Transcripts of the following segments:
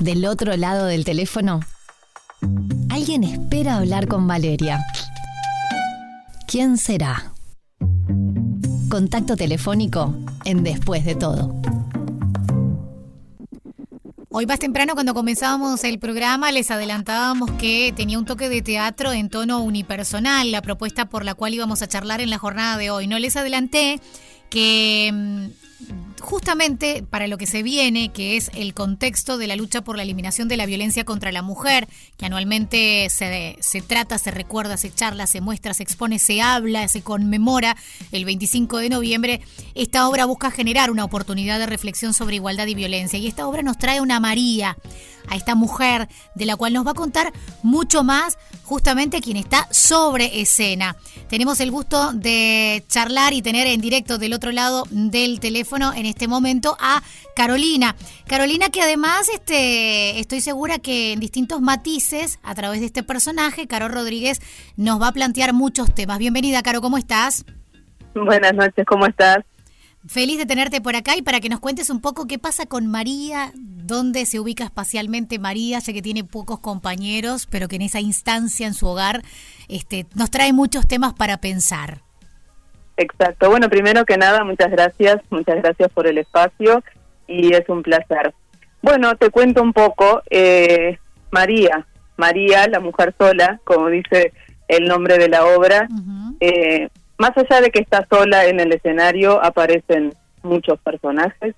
Del otro lado del teléfono, alguien espera hablar con Valeria. ¿Quién será? Contacto telefónico en Después de todo. Hoy más temprano cuando comenzábamos el programa les adelantábamos que tenía un toque de teatro en tono unipersonal, la propuesta por la cual íbamos a charlar en la jornada de hoy. No les adelanté que mm, justamente para lo que se viene, que es el contexto de la lucha por la eliminación de la violencia contra la mujer, que anualmente se, se, trata, se recuerda, se charla, se muestra, se expone, se habla, se conmemora el 25 de noviembre, esta obra busca generar una oportunidad de reflexión sobre igualdad y violencia. Y esta obra nos trae una María, a esta mujer, de la cual nos va a contar mucho más justamente quien está sobre escena. Tenemos el gusto de charlar y tener en directo del otro lado del teléfono en momento a Carolina. Carolina que además este, estoy segura que en distintos matices a través de este personaje, Caro Rodríguez nos va a plantear muchos temas. Bienvenida, Caro, ¿cómo estás? Buenas noches, ¿cómo estás? Feliz de tenerte por acá y para que nos cuentes un poco qué pasa con María, dónde se ubica espacialmente María, sé que tiene pocos compañeros, pero que en esa instancia en su hogar este, nos trae muchos temas para pensar. Exacto. Bueno, primero que nada, muchas gracias, muchas gracias por el espacio y es un placer. Bueno, te cuento un poco. Eh, María, María, la mujer sola, como dice el nombre de la obra, eh, más allá de que está sola en el escenario, aparecen muchos personajes.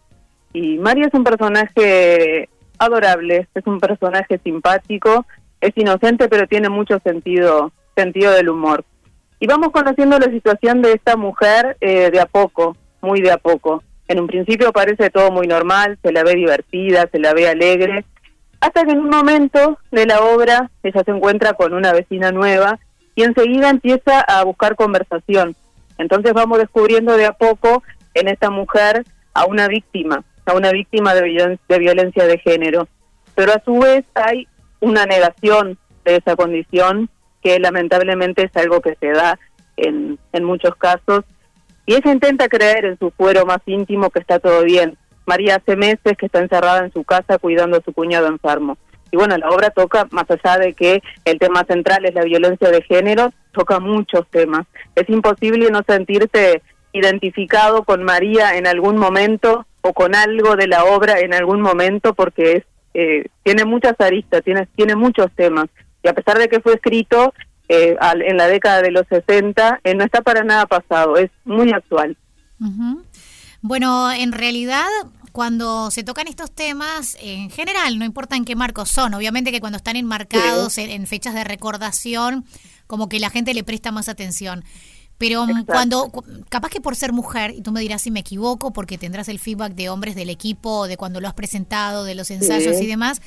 Y María es un personaje adorable, es un personaje simpático, es inocente, pero tiene mucho sentido, sentido del humor. Y vamos conociendo la situación de esta mujer eh, de a poco, muy de a poco. En un principio parece todo muy normal, se la ve divertida, se la ve alegre, hasta que en un momento de la obra ella se encuentra con una vecina nueva y enseguida empieza a buscar conversación. Entonces vamos descubriendo de a poco en esta mujer a una víctima, a una víctima de, de violencia de género. Pero a su vez hay una negación de esa condición que lamentablemente es algo que se da en, en muchos casos. Y ella intenta creer en su fuero más íntimo que está todo bien. María hace meses que está encerrada en su casa cuidando a su cuñado enfermo. Y bueno, la obra toca, más allá de que el tema central es la violencia de género, toca muchos temas. Es imposible no sentirte identificado con María en algún momento o con algo de la obra en algún momento porque es eh, tiene muchas aristas, tiene, tiene muchos temas. Y a pesar de que fue escrito eh, en la década de los 60, eh, no está para nada pasado, es muy actual. Bueno, en realidad cuando se tocan estos temas, en general, no importa en qué marcos son, obviamente que cuando están enmarcados en, fechas de recordación, como que la gente le presta más atención. Pero mm, cuando, capaz que por ser mujer, y tú me dirás si me equivoco, porque tendrás el feedback de hombres del equipo, de cuando lo has presentado, de los ensayos y demás,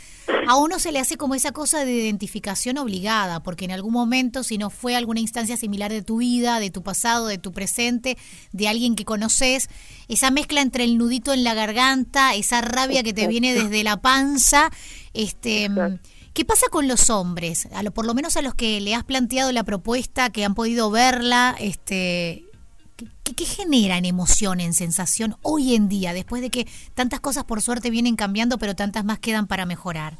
a uno se le hace como esa cosa de identificación obligada, porque en algún momento, si no fue alguna instancia similar de tu vida, de tu pasado, de tu presente, de alguien que conoces, esa mezcla entre el nudito en la garganta, esa rabia que te viene desde la panza, este... Mm, ¿Qué pasa con los hombres? A lo, por lo menos a los que le has planteado la propuesta, que han podido verla, este, ¿qué, qué genera en emoción, en sensación hoy en día, después de que tantas cosas por suerte vienen cambiando, pero tantas más quedan para mejorar?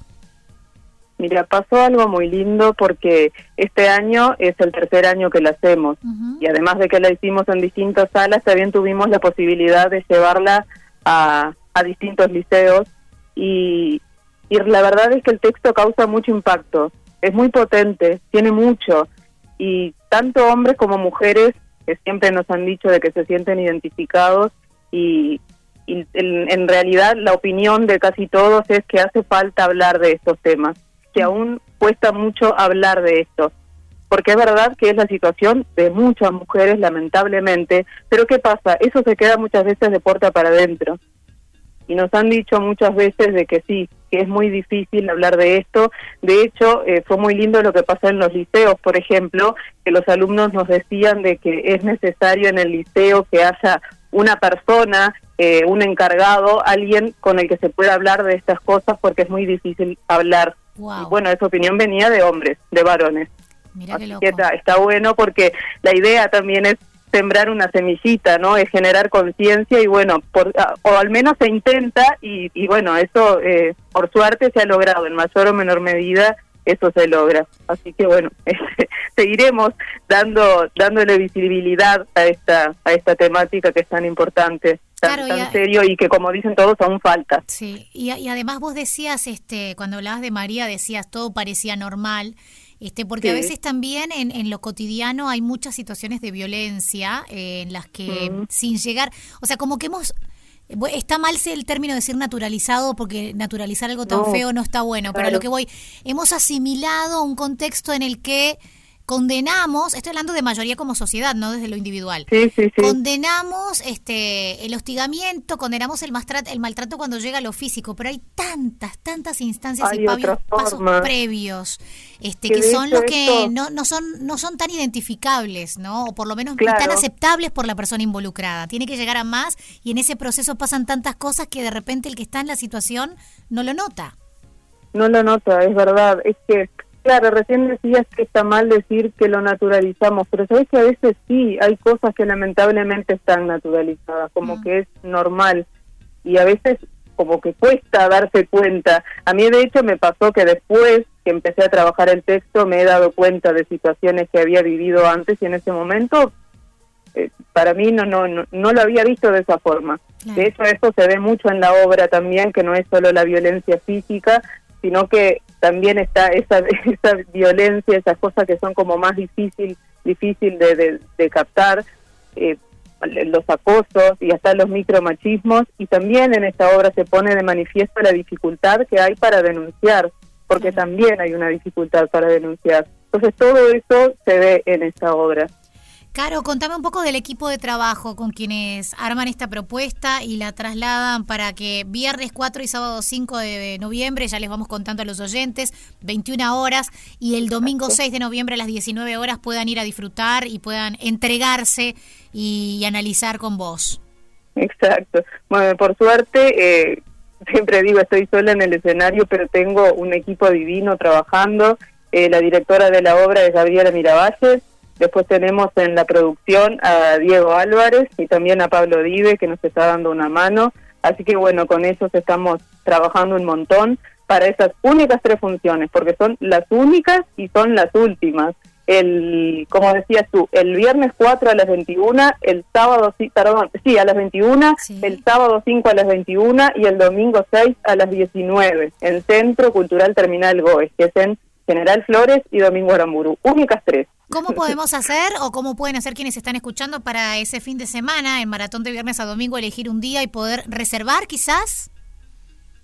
Mira, pasó algo muy lindo porque este año es el tercer año que la hacemos y además de que la hicimos en distintas salas, también tuvimos la posibilidad de llevarla a, a distintos liceos y, y la verdad es que el texto causa mucho impacto, es muy potente, tiene mucho. Y tanto hombres como mujeres que siempre nos han dicho de que se sienten identificados y, en, realidad la opinión de casi todos es que hace falta hablar de estos temas, que aún cuesta mucho hablar de esto, porque es verdad que es la situación de muchas mujeres lamentablemente, pero ¿qué pasa? Eso se queda muchas veces de puerta para adentro y nos han dicho muchas veces de que sí, que es muy difícil hablar de esto. De hecho, eh, fue muy lindo lo que pasó en los liceos, por ejemplo, que los alumnos nos decían de que es necesario en el liceo que haya una persona, eh, un encargado, alguien con el que se pueda hablar de estas cosas porque es muy difícil hablar. Y bueno, esa opinión venía de hombres, de varones. Mira está, está bueno porque la idea también es sembrar una semillita, ¿no? Es generar conciencia y bueno, por, ah, o al menos se intenta y, y bueno, eso eh, por suerte se ha logrado en mayor o menor medida eso se logra. Así que bueno, seguiremos dando dándole visibilidad a esta a esta temática que es tan importante, tan, serio y que como dicen todos aún falta. Sí, y, y, además vos decías este cuando hablabas de María decías todo parecía normal. Este, porque a veces también en, en, lo cotidiano hay muchas situaciones de violencia eh, en las que sin llegar, o sea, como que hemos Está mal el término de decir naturalizado porque naturalizar algo tan feo no está bueno, pero lo que voy, hemos asimilado un contexto en el que condenamos, estoy hablando de mayoría como sociedad, no desde lo individual. Condenamos este el hostigamiento, condenamos el maltrato, el maltrato cuando llega a lo físico, pero hay tantas, tantas instancias y pasos previos, este que, son los que no, no son no son tan identificables, ¿no? O por lo menos tan aceptables por la persona involucrada. Tiene que llegar a más y en ese proceso pasan tantas cosas que de repente el que está en la situación no lo nota. No lo nota, es verdad, es que Claro, recién decías que está mal decir que lo naturalizamos, pero sabes que a veces sí, hay cosas que lamentablemente están naturalizadas, como mm. que es normal y a veces como que cuesta darse cuenta. A mí de hecho me pasó que después que empecé a trabajar el texto me he dado cuenta de situaciones que había vivido antes y en ese momento eh, para mí no, no, no, no, lo había visto de esa forma. De hecho, eso se ve mucho en la obra también, que no es solo la violencia física, sino que también está esa, esa violencia, esas cosas que son como más difícil, difícil de, de, captar, eh, los acosos y hasta los micromachismos, y también en esta obra se pone de manifiesto la dificultad que hay para denunciar, porque también hay una dificultad para denunciar. Entonces todo eso se ve en esta obra. Caro, contame un poco del equipo de trabajo con quienes arman esta propuesta y la trasladan para que viernes 4 y sábado 5 de noviembre, ya les vamos contando a los oyentes, 21 horas, y el domingo 6 de noviembre a las 19 horas puedan ir a disfrutar y puedan entregarse y, analizar con vos. Exacto. Bueno, por suerte, eh, siempre digo, estoy sola en el escenario, pero tengo un equipo divino trabajando. Eh, la directora de la obra es Gabriela Miravalles, Después tenemos en la producción a Diego Álvarez y también a Pablo Dive, que nos está dando una mano. Así que bueno, con ellos estamos trabajando un montón para esas únicas tres funciones, porque son las únicas y son las últimas. El, como decías tú, el viernes 4 a las 21, el sábado, perdón, sí, a las 21, el sábado 5 a las 21 y el domingo 6 a las 19, en Centro Cultural Terminal Goes, que es en General Flores y Domingo Aramburu. Únicas tres. ¿Cómo podemos hacer o cómo pueden hacer quienes están escuchando para ese fin de semana, en maratón de viernes a domingo, elegir un día y poder reservar quizás?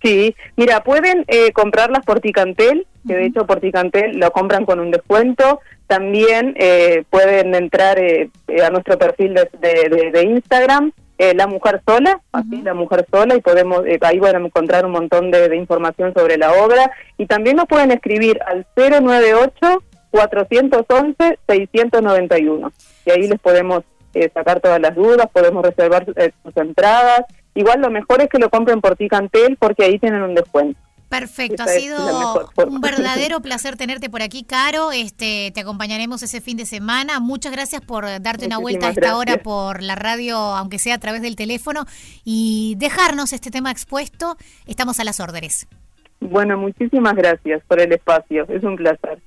Sí, mira, pueden eh, comprarlas por Ticantel, que de hecho por Ticantel lo compran con un descuento. También eh, pueden entrar eh, a nuestro perfil de, de Instagram eh, la Mujer Sola, así, La Mujer Sola, y podemos eh, ahí van a encontrar un montón de, información sobre la obra. Y también nos pueden escribir al 098-411-691. Y ahí les podemos eh, sacar todas las dudas, podemos reservar sus entradas. Igual lo mejor es que lo compren por Ticantel porque ahí tienen un descuento. Perfecto, ha sido un verdadero placer tenerte por aquí, Caro. Este, te acompañaremos ese fin de semana. Muchas gracias por darte una vuelta a esta hora por la radio, aunque sea a través del teléfono, y dejarnos este tema expuesto. Estamos a las órdenes. Bueno, muchísimas gracias por el espacio. Es un placer.